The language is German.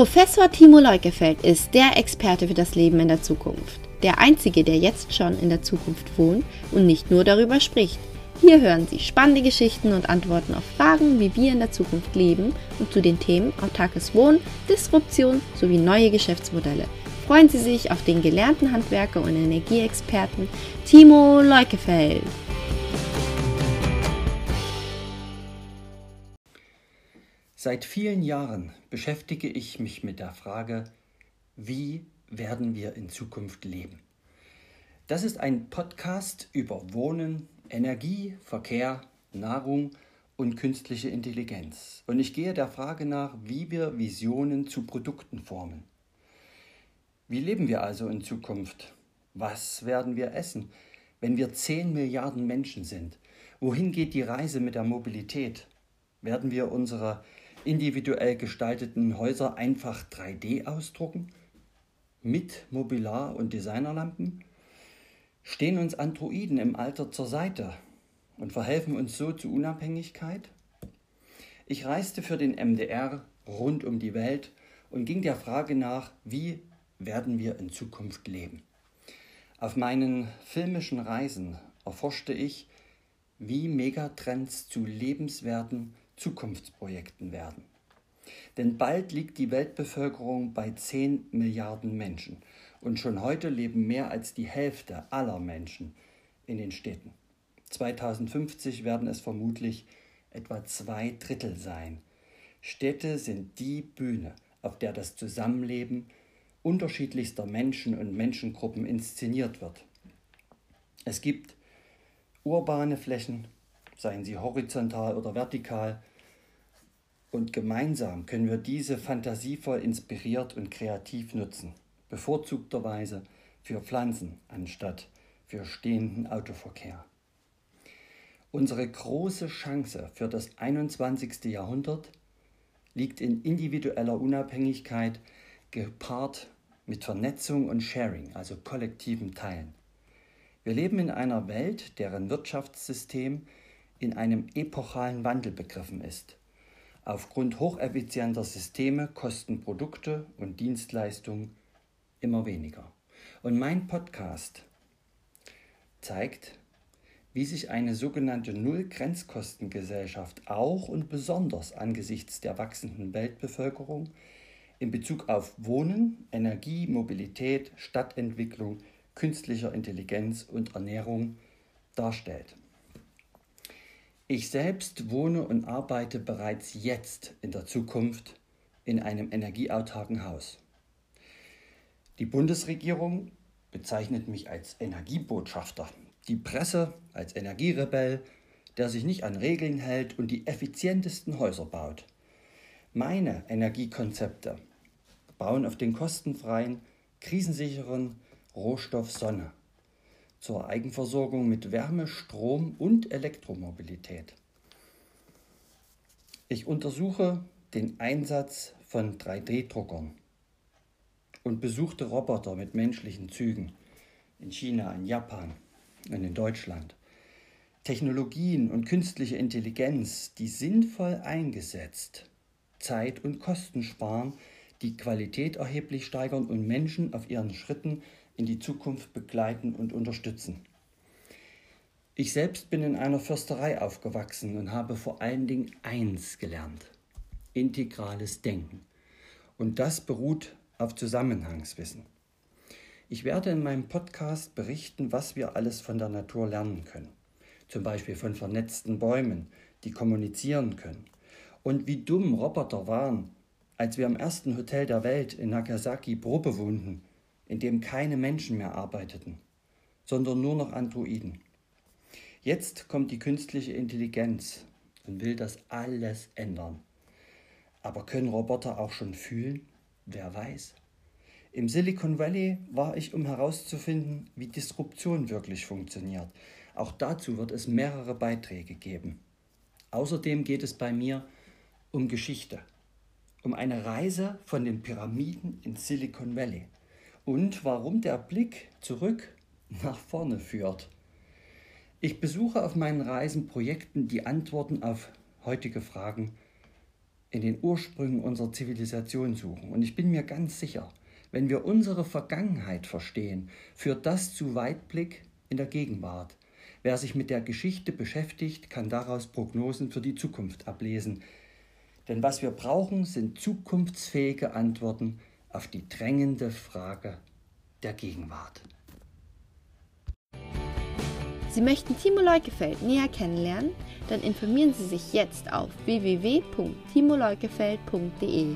Professor Timo Leukefeld ist der Experte für das Leben in der Zukunft. Der einzige, der jetzt schon in der Zukunft wohnt und nicht nur darüber spricht. Hier hören Sie spannende Geschichten und Antworten auf Fragen, wie wir in der Zukunft leben und zu den Themen autarkes Wohnen, Disruption sowie neue Geschäftsmodelle. Freuen Sie sich auf den gelernten Handwerker und Energieexperten Timo Leukefeld. Seit vielen Jahren beschäftige ich mich mit der Frage, wie werden wir in Zukunft leben? Das ist ein Podcast über Wohnen, Energie, Verkehr, Nahrung und künstliche Intelligenz. Und ich gehe der Frage nach, wie wir Visionen zu Produkten formen. Wie leben wir also in Zukunft? Was werden wir essen, wenn wir 10 Milliarden Menschen sind? Wohin geht die Reise mit der Mobilität? Werden wir unsere individuell gestalteten Häuser einfach 3D ausdrucken? Mit Mobilar- und Designerlampen? Stehen uns Androiden im Alter zur Seite und verhelfen uns so zu Unabhängigkeit? Ich reiste für den MDR rund um die Welt und ging der Frage nach, wie werden wir in Zukunft leben. Auf meinen filmischen Reisen erforschte ich, wie Megatrends zu lebenswerten Zukunftsprojekten werden. Denn bald liegt die Weltbevölkerung bei 10 Milliarden Menschen und schon heute leben mehr als die Hälfte aller Menschen in den Städten. 2050 werden es vermutlich etwa zwei Drittel sein. Städte sind die Bühne, auf der das Zusammenleben unterschiedlichster Menschen und Menschengruppen inszeniert wird. Es gibt urbane Flächen, seien sie horizontal oder vertikal, und gemeinsam können wir diese fantasievoll inspiriert und kreativ nutzen bevorzugterweise für Pflanzen anstatt für stehenden Autoverkehr. Unsere große Chance für das 21. Jahrhundert liegt in individueller Unabhängigkeit gepaart mit Vernetzung und Sharing, also kollektivem Teilen. Wir leben in einer Welt, deren Wirtschaftssystem in einem epochalen Wandel begriffen ist. Aufgrund hocheffizienter Systeme kosten Produkte und Dienstleistungen immer weniger. Und mein Podcast zeigt, wie sich eine sogenannte Null-Grenzkostengesellschaft auch und besonders angesichts der wachsenden Weltbevölkerung in Bezug auf Wohnen, Energie, Mobilität, Stadtentwicklung, künstlicher Intelligenz und Ernährung darstellt. Ich selbst wohne und arbeite bereits jetzt in der Zukunft in einem energieautarken Haus. Die Bundesregierung bezeichnet mich als Energiebotschafter, die Presse als Energierebell, der sich nicht an Regeln hält und die effizientesten Häuser baut. Meine Energiekonzepte bauen auf den kostenfreien, krisensicheren Rohstoff Sonne zur Eigenversorgung mit Wärme, Strom und Elektromobilität. Ich untersuche den Einsatz von 3D-Druckern und besuchte Roboter mit menschlichen Zügen in China, in Japan und in Deutschland. Technologien und künstliche Intelligenz, die sinnvoll eingesetzt Zeit und Kosten sparen, die Qualität erheblich steigern und Menschen auf ihren Schritten in die Zukunft begleiten und unterstützen. Ich selbst bin in einer Försterei aufgewachsen und habe vor allen Dingen eins gelernt, integrales Denken. Und das beruht auf Zusammenhangswissen. Ich werde in meinem Podcast berichten, was wir alles von der Natur lernen können. Zum Beispiel von vernetzten Bäumen, die kommunizieren können. Und wie dumm Roboter waren, als wir im ersten Hotel der Welt in Nagasaki Probe wohnten, in dem keine Menschen mehr arbeiteten, sondern nur noch Androiden. Jetzt kommt die künstliche Intelligenz und will das alles ändern. Aber können Roboter auch schon fühlen? Wer weiß. Im Silicon Valley war ich, um herauszufinden, wie Disruption wirklich funktioniert. Auch dazu wird es mehrere Beiträge geben. Außerdem geht es bei mir um Geschichte, um eine Reise von den Pyramiden in Silicon Valley und warum der Blick zurück nach vorne führt. Ich besuche auf meinen Reisen Projekten die Antworten auf heutige Fragen in den Ursprüngen unserer Zivilisation suchen. Und ich bin mir ganz sicher, wenn wir unsere Vergangenheit verstehen, führt das zu Weitblick in der Gegenwart. Wer sich mit der Geschichte beschäftigt, kann daraus Prognosen für die Zukunft ablesen. Denn was wir brauchen, sind zukunftsfähige Antworten auf die drängende Frage der Gegenwart. Sie möchten Timo Leukefeld näher kennenlernen? Dann informieren Sie sich jetzt auf www.timoleukefeld.de.